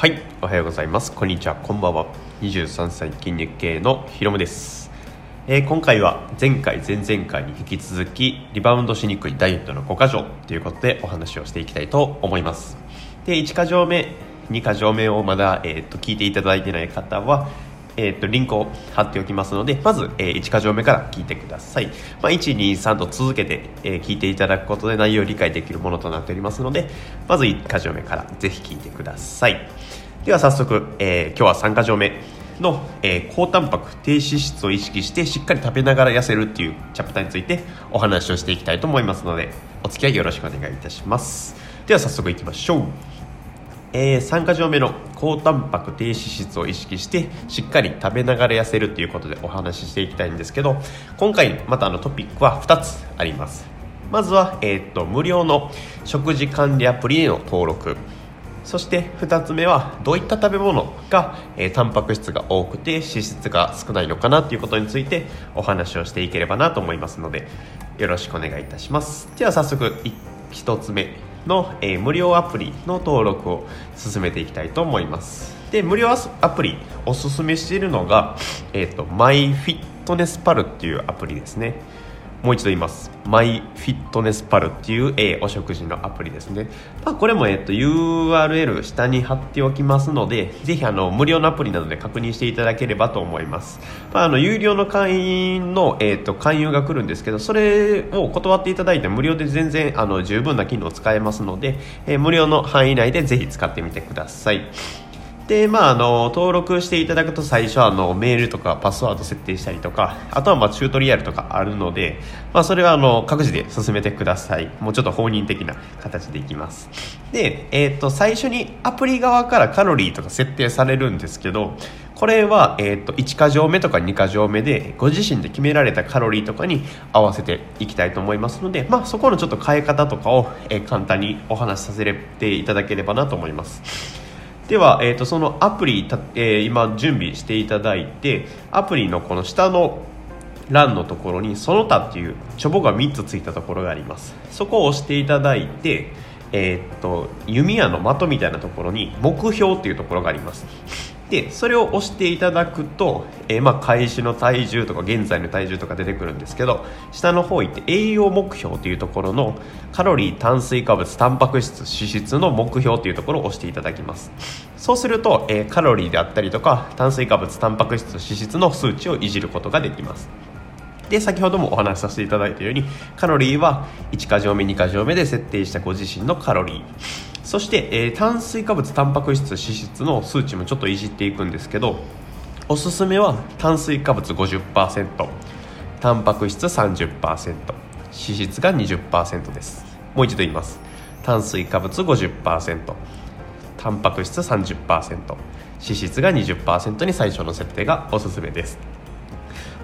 はいおはようございます。こんにちは。こんばんは。23歳筋肉系のひろむです、えー今回は前回前々回に引き続きリバウンドしにくいダイエットの5箇条ということでお話をしていきたいと思います。で1箇条目2箇条目をまだ、えー、と聞いていただいてない方はえー、とリンクを貼っておきますのでまず、えー1箇条目から聞いてください、まあ、123と続けて、えー聞いていただくことで内容を理解できるものとなっておりますのでまず1箇条目からぜひ聞いてください。では早速、えー今日は3箇条目の、えー高タンパク低脂質を意識してしっかり食べながら痩せるっていうチャプターについてお話をしていきたいと思いますのでお付き合いよろしくお願いいたします。では早速いきましょう。えー3箇条目の高タンパク低脂質を意識してしっかり食べながら痩せるということでお話ししていきたいんですけど今回またあのトピックは2つあります。まずは、えーっと無料の食事管理アプリへの登録。そして2つ目はどういった食べ物が、えータンパク質が多くて脂質が少ないのかなということについてお話をしていければなと思いますのでよろしくお願いいたします。では早速1つ目。の、えー無料アプリの登録を進めていきたいと思います。で無料アプリおすすめしているのが、えー、とマイフィットネスパルっていうアプリですね。もう一度言います。マイフィットネスパルっていう、えーお食事のアプリですね。まあ、これも、えっと URL 下に貼っておきますので、ぜひあの無料のアプリなので確認していただければと思います。まあ、あの有料の会員の、えっと勧誘が来るんですけど、それを断っていただいて無料で全然あの十分な機能を使えますので、えー無料の範囲内でぜひ使ってみてください。でまあ、あの登録していただくと最初はあのメールとかパスワード設定したりとかあとはまあチュートリアルとかあるので、まあ、それはあの各自で進めてください。もうちょっと放任的な形でいきます。で、えー、と最初にアプリ側からカロリーとか設定されるんですけどこれは、えー、と1箇条目とか2箇条目でご自身で決められたカロリーとかに合わせていきたいと思いますので、まあ、そこのちょっと変え方とかを、え簡単にお話しさせていただければなと思います。では、えー、とそのアプリた、えー今準備していただいてアプリのこの下の欄のところにその他っていうチョボが3つついたところがあります。そこを押していただいてえーっと弓矢の的みたいなところに目標っていうところがあります。でそれを押していただくと、えーまあ、開始の体重とか現在の体重とか出てくるんですけど下の方行って栄養目標というところのカロリー炭水化物タンパク質脂質の目標というところを押していただきます。そうすると、えーカロリーであったりとか炭水化物タンパク質脂質の数値をいじることができます。で先ほどもお話しさせていただいたようにカロリーは1箇条目2箇条目で設定したご自身のカロリー。そして、えー炭水化物タンパク質脂質の数値もちょっといじっていくんですけどおすすめは炭水化物50%タンパク質30%脂質が20%です。もう一度言います。炭水化物50%タンパク質30%脂質が20%に最初の設定がおすすめです。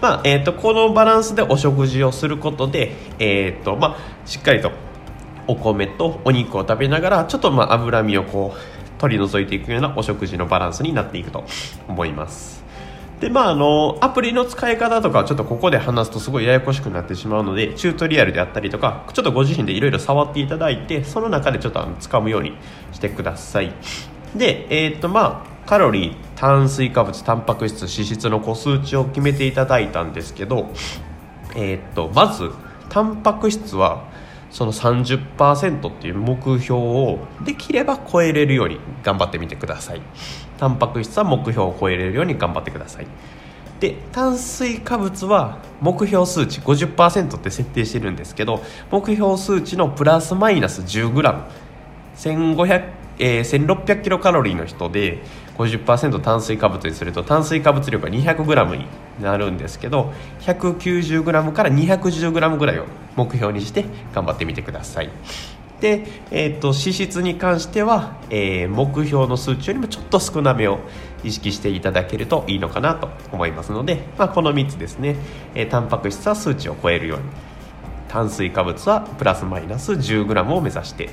まあえー、とこのバランスでお食事をすることで、えーとまあ、しっかりとお米とお肉を食べながらちょっとまあ脂身をこう取り除いていくようなお食事のバランスになっていくと思います。でまああのアプリの使い方とかちょっとここで話すとすごいややこしくなってしまうのでチュートリアルであったりとかちょっとご自身でいろいろ触っていただいてその中でちょっとあの掴むようにしてください。でえっ、とまあカロリー炭水化物タンパク質脂質の個数値を決めていただいたんですけどえーっとまずタンパク質はその30%っていう目標をできれば超えれるように頑張ってみてください。タンパク質は目標を超えれるように頑張ってください。で炭水化物は目標数値50%って設定してるんですけど目標数値のプラスマイナス 10g1500、えー、1600キロカロリーの人で50%炭水化物にすると炭水化物量が 200g になるんですけど 190g から 210g ぐらいを目標にして頑張ってみてください。で、えー、と脂質に関しては、えー目標の数値よりもちょっと少なめを意識していただけるといいのかなと思いますので、まあ、この3つですね、えータンパク質は数値を超えるように。炭水化物はプラスマイナス 10g を目指して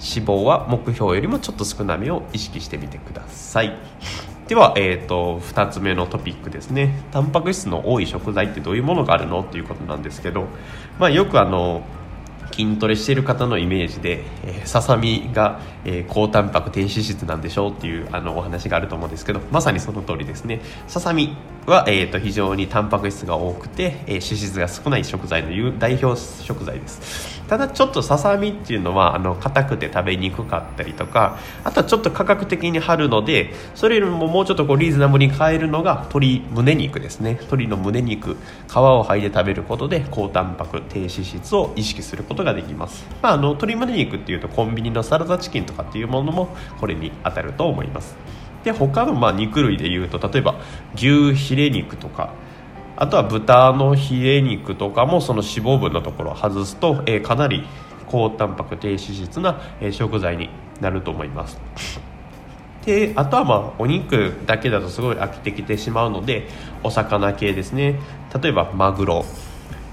脂肪は目標よりもちょっと少なめを意識してみてください。では、えー、と2つ目のトピックですね。タンパク質の多い食材ってどういうものがあるの？ということなんですけど、まあ、よくあの筋トレしてる方のイメージで、え、ささみが、えー、高タンパク低脂質なんでしょうっていうあのお話があると思うんですけどまさにその通りですね。ささみは、えーと、非常にタンパク質が多くて、えー、脂質が少ない食材の代表食材です。ただちょっとささみっていうのはあの硬くて食べにくかったりとかあとはちょっと価格的に張るのでそれよりももうちょっとこうリーズナブルに買えるのが鶏胸肉ですね。鶏の胸肉皮を剥いで食べることで高タンパク低脂質を意識することができます、まあ、あの鶏胸肉っていうとコンビニのサラダチキンとかっていうものもこれに当たると思います。で他のま肉類でいうと例えば牛ヒレ肉とかあとは豚のヒレ肉とかもその脂肪分のところを外すと、えー、かなり高タンパク低脂質な、え、食材になると思います。であとはまあお肉だけだとすごい飽きてきてしまうのでお魚系ですね。例えばマグロ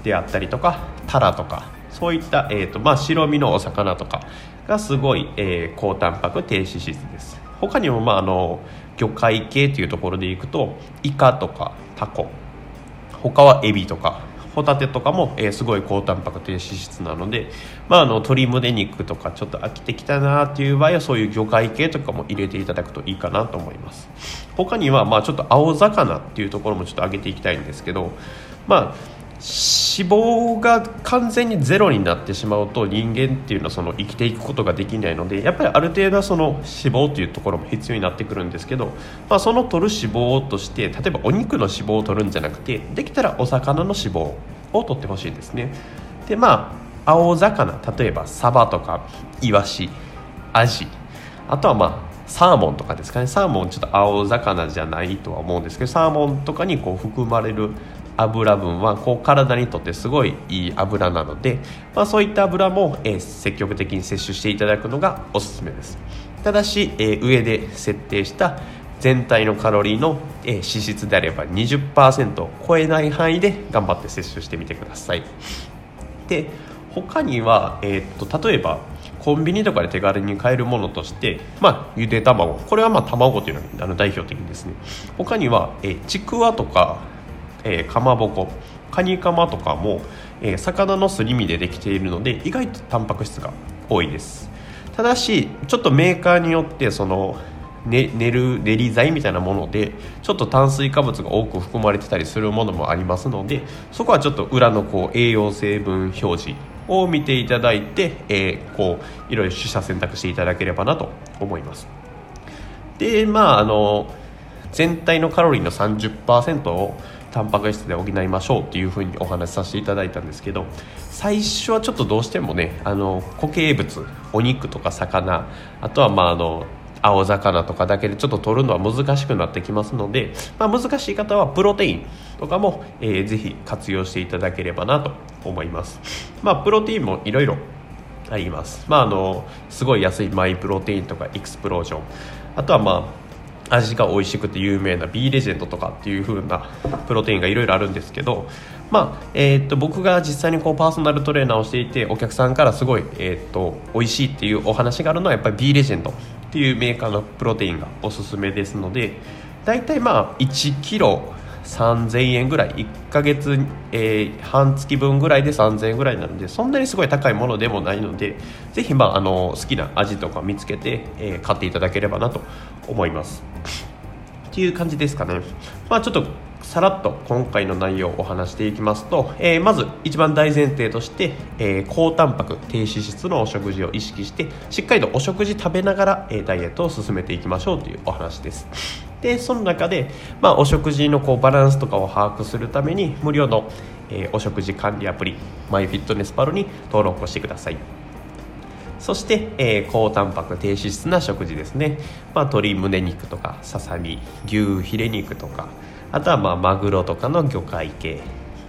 であったりとかタラとかそういった、えーとまあ、白身のお魚とかがすごい、えー、高タンパク低脂質です。他にも、まあ、あの魚介系というところでいくとイカとかタコ。他はエビとかホタテとかも、えー、すごい高タンパク低脂質なので、まあ、あの鶏胸肉とかちょっと飽きてきたなっていう場合はそういう魚介系とかも入れていただくといいかなと思います。他にはまあちょっと青魚っていうところもちょっと上げていきたいんですけどまあ脂肪が完全にゼロになってしまうと人間っていうのはその生きていくことができないのでやっぱりある程度はその脂肪というところも必要になってくるんですけど、まあ、その取る脂肪として例えばお肉の脂肪を取るんじゃなくてできたらお魚の脂肪を取ってほしいんですね。でまあ青魚例えばサバとかイワシアジあとはまあサーモンとかですかね。サーモンちょっと青魚じゃないとは思うんですけどサーモンとかにこう含まれる油分はこう体にとってすごいいい油なので、まあ、そういった油も、えー、積極的に摂取していただくのがおすすめです。ただし、えー、上で設定した全体のカロリーの、えー、脂質であれば20%を超えない範囲で頑張って摂取してみてください。で他には、えー、っと例えばコンビニとかで手軽に買えるものとして、まあ、ゆで卵。これはまあ卵というのが代表的ですね。他には、えちくわとかえー、かまぼこ。カニカマとかも、えー、魚のすり身でできているので意外とタンパク質が多いです。ただしちょっとメーカーによってそのね、練る練り剤みたいなものでちょっと炭水化物が多く含まれてたりするものもありますのでそこはちょっと裏のこう栄養成分表示を見ていただいて、えー、こういろいろ取捨選択していただければなと思います。でまああの全体のカロリーの30%をタンパク質で補いましょうっていうふうにお話しさせていただいたんですけど最初はちょっとどうしてもねあの固形物お肉とか魚あとはまああの青魚とかだけでちょっと取るのは難しくなってきますので、まあ、難しい方はプロテインとかも、えー、ぜひ活用していただければなと思います、まあ、プロテインもいろいろあります、まあ、あのすごい安いマイプロテインとかエクスプロージョン。あとはまあ味が美味しくて有名な B レジェンドとかっていう風なプロテインがいろいろあるんですけど、まあえー、っと僕が実際にこうパーソナルトレーナーをしていてお客さんからすごい、えー、っと美味しいっていうお話があるのはやっぱり B レジェンドっていうメーカーのプロテインがおすすめですので大体まあ1キロ3000円ぐらい。1ヶ月、えー、半月分ぐらいで3000円ぐらいなのでそんなにすごい高いものでもないのでぜひ、まあ、あの好きな味とか見つけて、えー、買っていただければなと思います。っていう感じですかね。まあちょっとさらっと今回の内容をお話していきますと、えー、まず一番大前提として、えー、高タンパク低脂質のお食事を意識してしっかりとお食事食べながら、えー、ダイエットを進めていきましょうというお話です。でその中で、まあ、お食事のこうバランスとかを把握するために無料の、えお食事管理アプリマイフィットネスパルに登録をしてください。そして、えー、高タンパク低脂質な食事ですね、まあ、鶏胸肉とかささみ牛ヒレ肉とかあとはまあマグロとかの魚介系。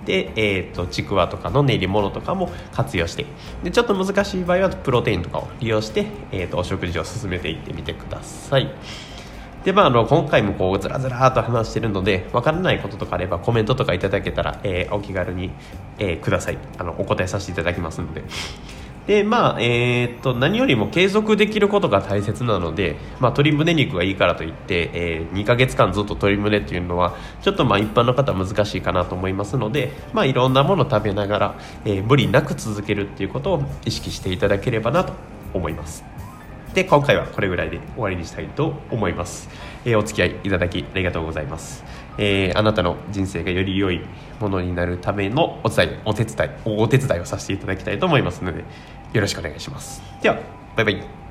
で、えーと、ちくわとかの練り物とかも活用して。でちょっと難しい場合はプロテインとかを利用して、えーと、お食事を進めていってみてください。でまあ、あの今回もこうずらずらと話してるのでわからないこととかあればコメントとかいただけたら、えー、お気軽に、えー、ください。あのお答えさせていただきますので。でまあえー、っと何よりも継続できることが大切なので、まあ、鶏胸肉がいいからといって、えー、2ヶ月間ずっと鶏胸っていうのはちょっとまあ一般の方は難しいかなと思いますので、まあ、いろんなものを食べながら、えー、無理なく続けるっていうことを意識していただければなと思います。で今回はこれぐらいで終わりにしたいと思います、えー、お付き合いいただきありがとうございます、えー、あなたの人生がより良いものになるためのお伝えお手伝いお手伝いをさせていただきたいと思いますのでよろしくお願いします。ではバイバイ。